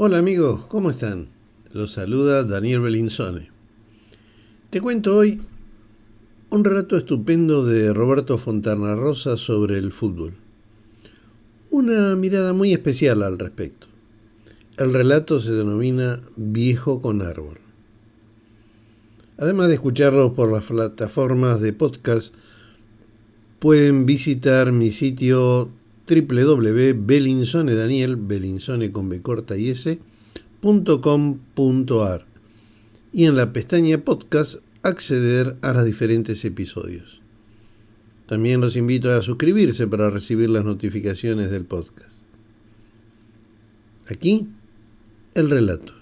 Hola amigos, ¿cómo están? Los saluda Daniel Belinzone. Te cuento hoy un relato estupendo de Roberto Fontana Rosa sobre el fútbol. Una mirada muy especial al respecto. El relato se denomina Viejo con Árbol. Además de escucharlo por las plataformas de podcast, pueden visitar mi sitio www.belinsonedaniel, belinsone con B corta y S, y en la pestaña podcast acceder a los diferentes episodios. También los invito a suscribirse para recibir las notificaciones del podcast. Aquí, el relato.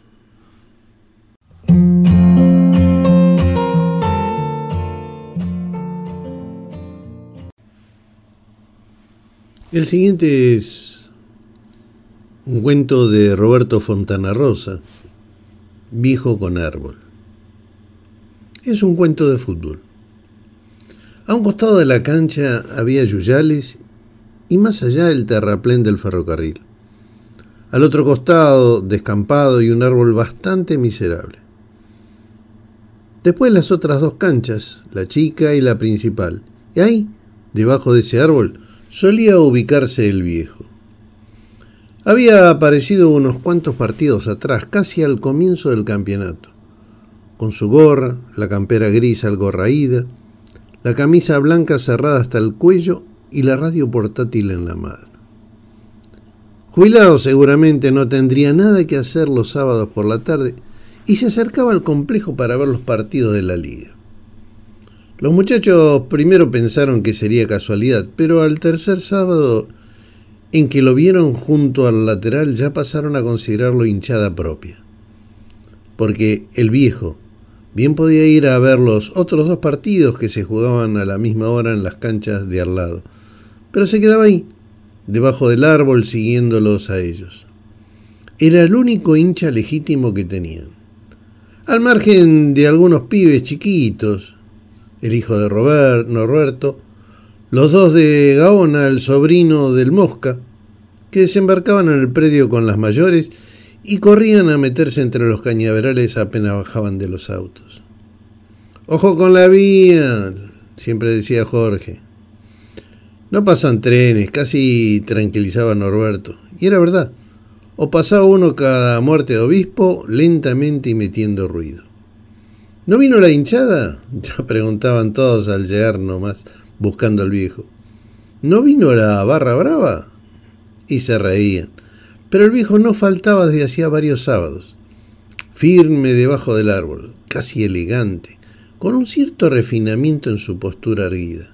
El siguiente es un cuento de Roberto Fontana Rosa, Viejo con árbol. Es un cuento de fútbol. A un costado de la cancha había yuyales y más allá el terraplén del ferrocarril. Al otro costado, descampado y un árbol bastante miserable. Después las otras dos canchas, la chica y la principal. Y ahí, debajo de ese árbol, solía ubicarse el viejo. Había aparecido unos cuantos partidos atrás, casi al comienzo del campeonato, con su gorra, la campera gris algo raída, la camisa blanca cerrada hasta el cuello y la radio portátil en la mano. Jubilado seguramente no tendría nada que hacer los sábados por la tarde y se acercaba al complejo para ver los partidos de la liga. Los muchachos primero pensaron que sería casualidad, pero al tercer sábado en que lo vieron junto al lateral ya pasaron a considerarlo hinchada propia. Porque el viejo bien podía ir a ver los otros dos partidos que se jugaban a la misma hora en las canchas de al lado, pero se quedaba ahí, debajo del árbol, siguiéndolos a ellos. Era el único hincha legítimo que tenían. Al margen de algunos pibes chiquitos, el hijo de Robert, Norberto, los dos de Gaona, el sobrino del Mosca, que desembarcaban en el predio con las mayores y corrían a meterse entre los cañaverales apenas bajaban de los autos. Ojo con la vía, siempre decía Jorge. No pasan trenes, casi tranquilizaba Norberto. Y era verdad. O pasaba uno cada muerte de obispo lentamente y metiendo ruido. ¿No vino la hinchada? Ya preguntaban todos al llegar nomás, buscando al viejo. ¿No vino la barra brava? Y se reían. Pero el viejo no faltaba desde hacía varios sábados. Firme debajo del árbol, casi elegante, con un cierto refinamiento en su postura erguida.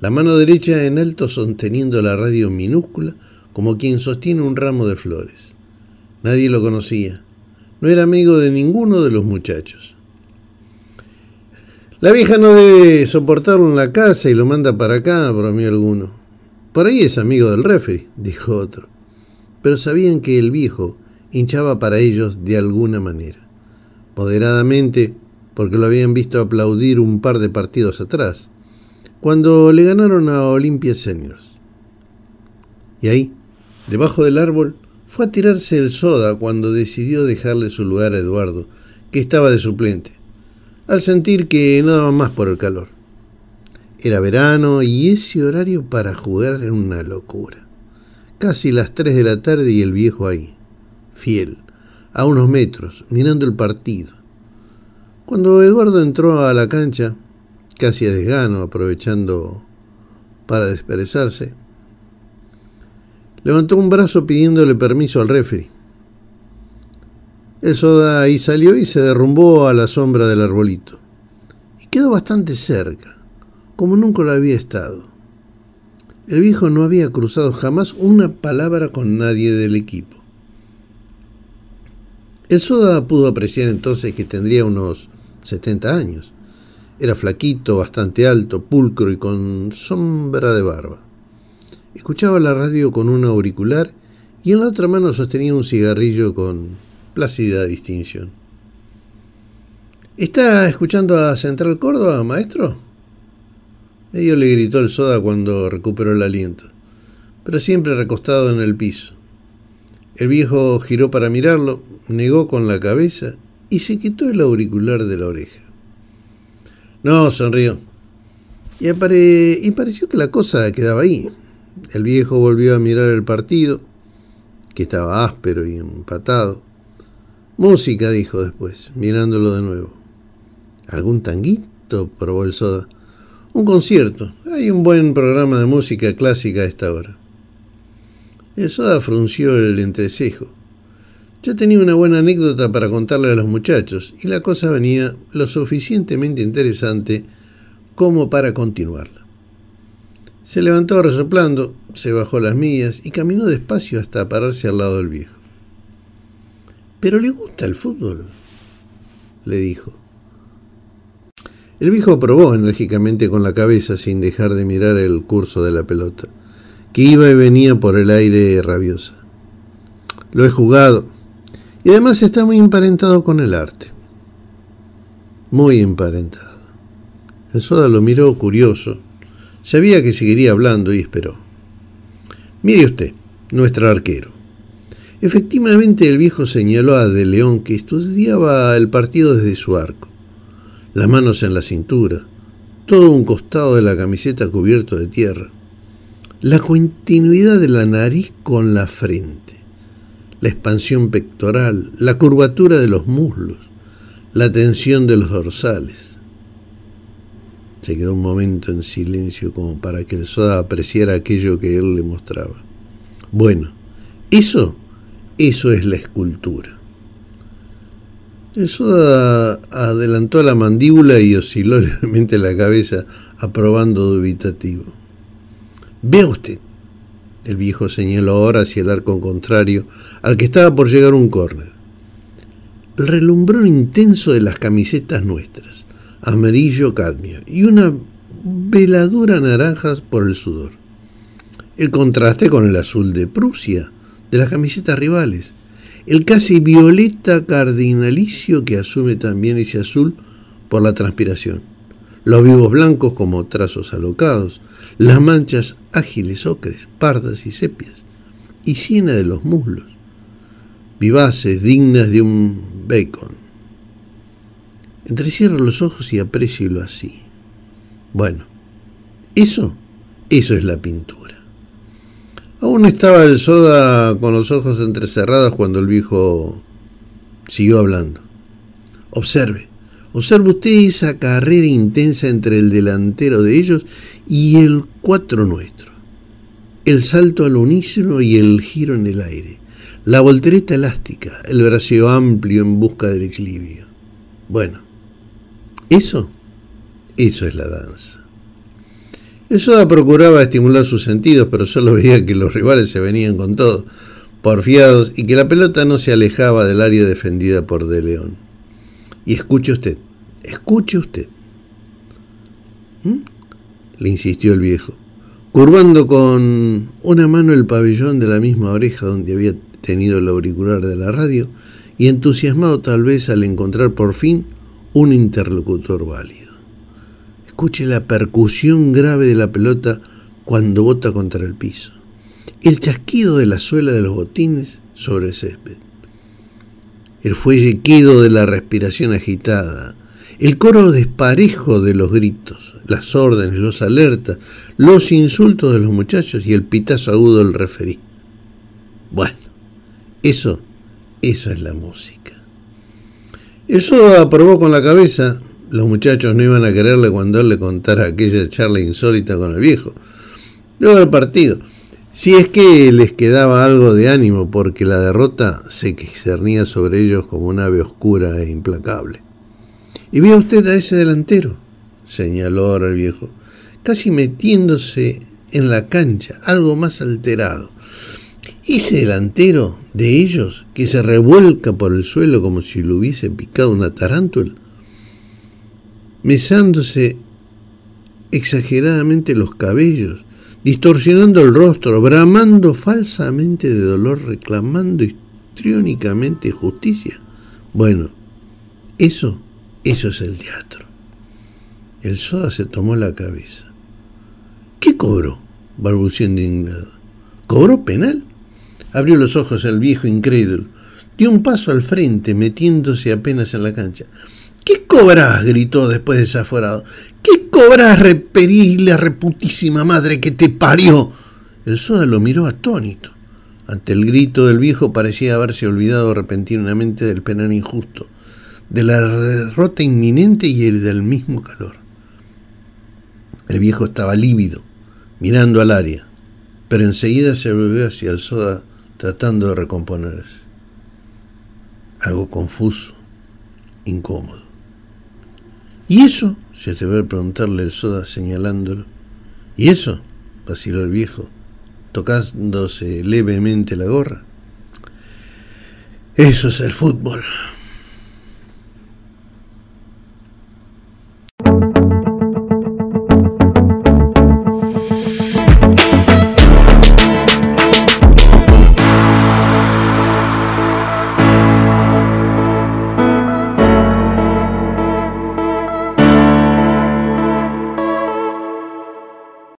La mano derecha en alto sosteniendo la radio minúscula, como quien sostiene un ramo de flores. Nadie lo conocía. No era amigo de ninguno de los muchachos. La vieja no debe soportarlo en la casa y lo manda para acá, bromeó alguno. Por ahí es amigo del referee, dijo otro. Pero sabían que el viejo hinchaba para ellos de alguna manera. Moderadamente, porque lo habían visto aplaudir un par de partidos atrás, cuando le ganaron a Olimpia Seniors. Y ahí, debajo del árbol, fue a tirarse el soda cuando decidió dejarle su lugar a Eduardo, que estaba de suplente al sentir que no daba más por el calor. Era verano y ese horario para jugar era una locura. Casi las 3 de la tarde y el viejo ahí, fiel, a unos metros, mirando el partido. Cuando Eduardo entró a la cancha, casi a desgano, aprovechando para desperezarse, levantó un brazo pidiéndole permiso al referee. El soda ahí salió y se derrumbó a la sombra del arbolito. Y quedó bastante cerca, como nunca lo había estado. El viejo no había cruzado jamás una palabra con nadie del equipo. El soda pudo apreciar entonces que tendría unos 70 años. Era flaquito, bastante alto, pulcro y con sombra de barba. Escuchaba la radio con un auricular y en la otra mano sostenía un cigarrillo con plácida distinción. ¿Está escuchando a Central Córdoba, maestro? Medio le gritó el soda cuando recuperó el aliento, pero siempre recostado en el piso. El viejo giró para mirarlo, negó con la cabeza y se quitó el auricular de la oreja. No, sonrió. Y, y pareció que la cosa quedaba ahí. El viejo volvió a mirar el partido, que estaba áspero y empatado. Música, dijo después, mirándolo de nuevo. ¿Algún tanguito? probó el soda. Un concierto. Hay un buen programa de música clásica a esta hora. El soda frunció el entrecejo. Ya tenía una buena anécdota para contarle a los muchachos y la cosa venía lo suficientemente interesante como para continuarla. Se levantó resoplando, se bajó las mías y caminó despacio hasta pararse al lado del viejo. ¿Pero le gusta el fútbol? le dijo. El viejo probó enérgicamente con la cabeza sin dejar de mirar el curso de la pelota, que iba y venía por el aire rabiosa. Lo he jugado, y además está muy emparentado con el arte. Muy emparentado. El soda lo miró curioso. Sabía que seguiría hablando y esperó. Mire usted, nuestro arquero. Efectivamente, el viejo señaló a De León que estudiaba el partido desde su arco, las manos en la cintura, todo un costado de la camiseta cubierto de tierra, la continuidad de la nariz con la frente, la expansión pectoral, la curvatura de los muslos, la tensión de los dorsales. Se quedó un momento en silencio como para que el soda apreciara aquello que él le mostraba. Bueno, eso eso es la escultura. Eso adelantó la mandíbula y osciló levemente la cabeza, aprobando dubitativo. Vea usted. El viejo señaló ahora hacia el arco contrario, al que estaba por llegar un córner. El relumbrón intenso de las camisetas nuestras, amarillo cadmio, y una veladura naranja por el sudor. El contraste con el azul de Prusia, de las camisetas rivales, el casi violeta cardinalicio que asume también ese azul por la transpiración, los vivos blancos como trazos alocados, las manchas ágiles ocres, pardas y sepias, y siena de los muslos, vivaces, dignas de un bacon. Entrecierro los ojos y lo así. Bueno, eso, eso es la pintura. Aún estaba el soda con los ojos entrecerrados cuando el viejo siguió hablando. Observe, observe usted esa carrera intensa entre el delantero de ellos y el cuatro nuestro. El salto al unísono y el giro en el aire. La voltereta elástica, el braceo amplio en busca del equilibrio. Bueno, eso, eso es la danza. El Soda procuraba estimular sus sentidos, pero solo veía que los rivales se venían con todo, porfiados, y que la pelota no se alejaba del área defendida por De León. Y escuche usted, escuche usted. ¿Mm? Le insistió el viejo, curvando con una mano el pabellón de la misma oreja donde había tenido el auricular de la radio, y entusiasmado tal vez al encontrar por fin un interlocutor válido. Escuche la percusión grave de la pelota cuando bota contra el piso. El chasquido de la suela de los botines sobre el césped. El fuelle quedo de la respiración agitada. El coro desparejo de los gritos, las órdenes, los alertas, los insultos de los muchachos y el pitazo agudo del referí. Bueno, eso, eso es la música. Eso aprobó con la cabeza, los muchachos no iban a quererle cuando él le contara aquella charla insólita con el viejo. Luego del partido, si es que les quedaba algo de ánimo, porque la derrota se cernía sobre ellos como un ave oscura e implacable. Y vea usted a ese delantero, señaló ahora el viejo, casi metiéndose en la cancha, algo más alterado. Ese delantero de ellos, que se revuelca por el suelo como si lo hubiese picado una tarántula, mesándose exageradamente los cabellos, distorsionando el rostro, bramando falsamente de dolor, reclamando histriónicamente justicia. Bueno, eso, eso es el teatro. El soda se tomó la cabeza. ¿Qué cobró? balbució indignado. ¿Cobró penal? Abrió los ojos el viejo incrédulo. Dio un paso al frente, metiéndose apenas en la cancha. ¿Qué cobras? gritó después desaforado. ¿Qué cobras, reperile, reputísima madre que te parió? El soda lo miró atónito. Ante el grito del viejo parecía haberse olvidado repentinamente del penal injusto, de la derrota inminente y el del mismo calor. El viejo estaba lívido, mirando al área, pero enseguida se volvió hacia el soda tratando de recomponerse. Algo confuso, incómodo. ¿Y eso? se atrevió a preguntarle el soda señalándolo. ¿Y eso? vaciló el viejo, tocándose levemente la gorra. Eso es el fútbol.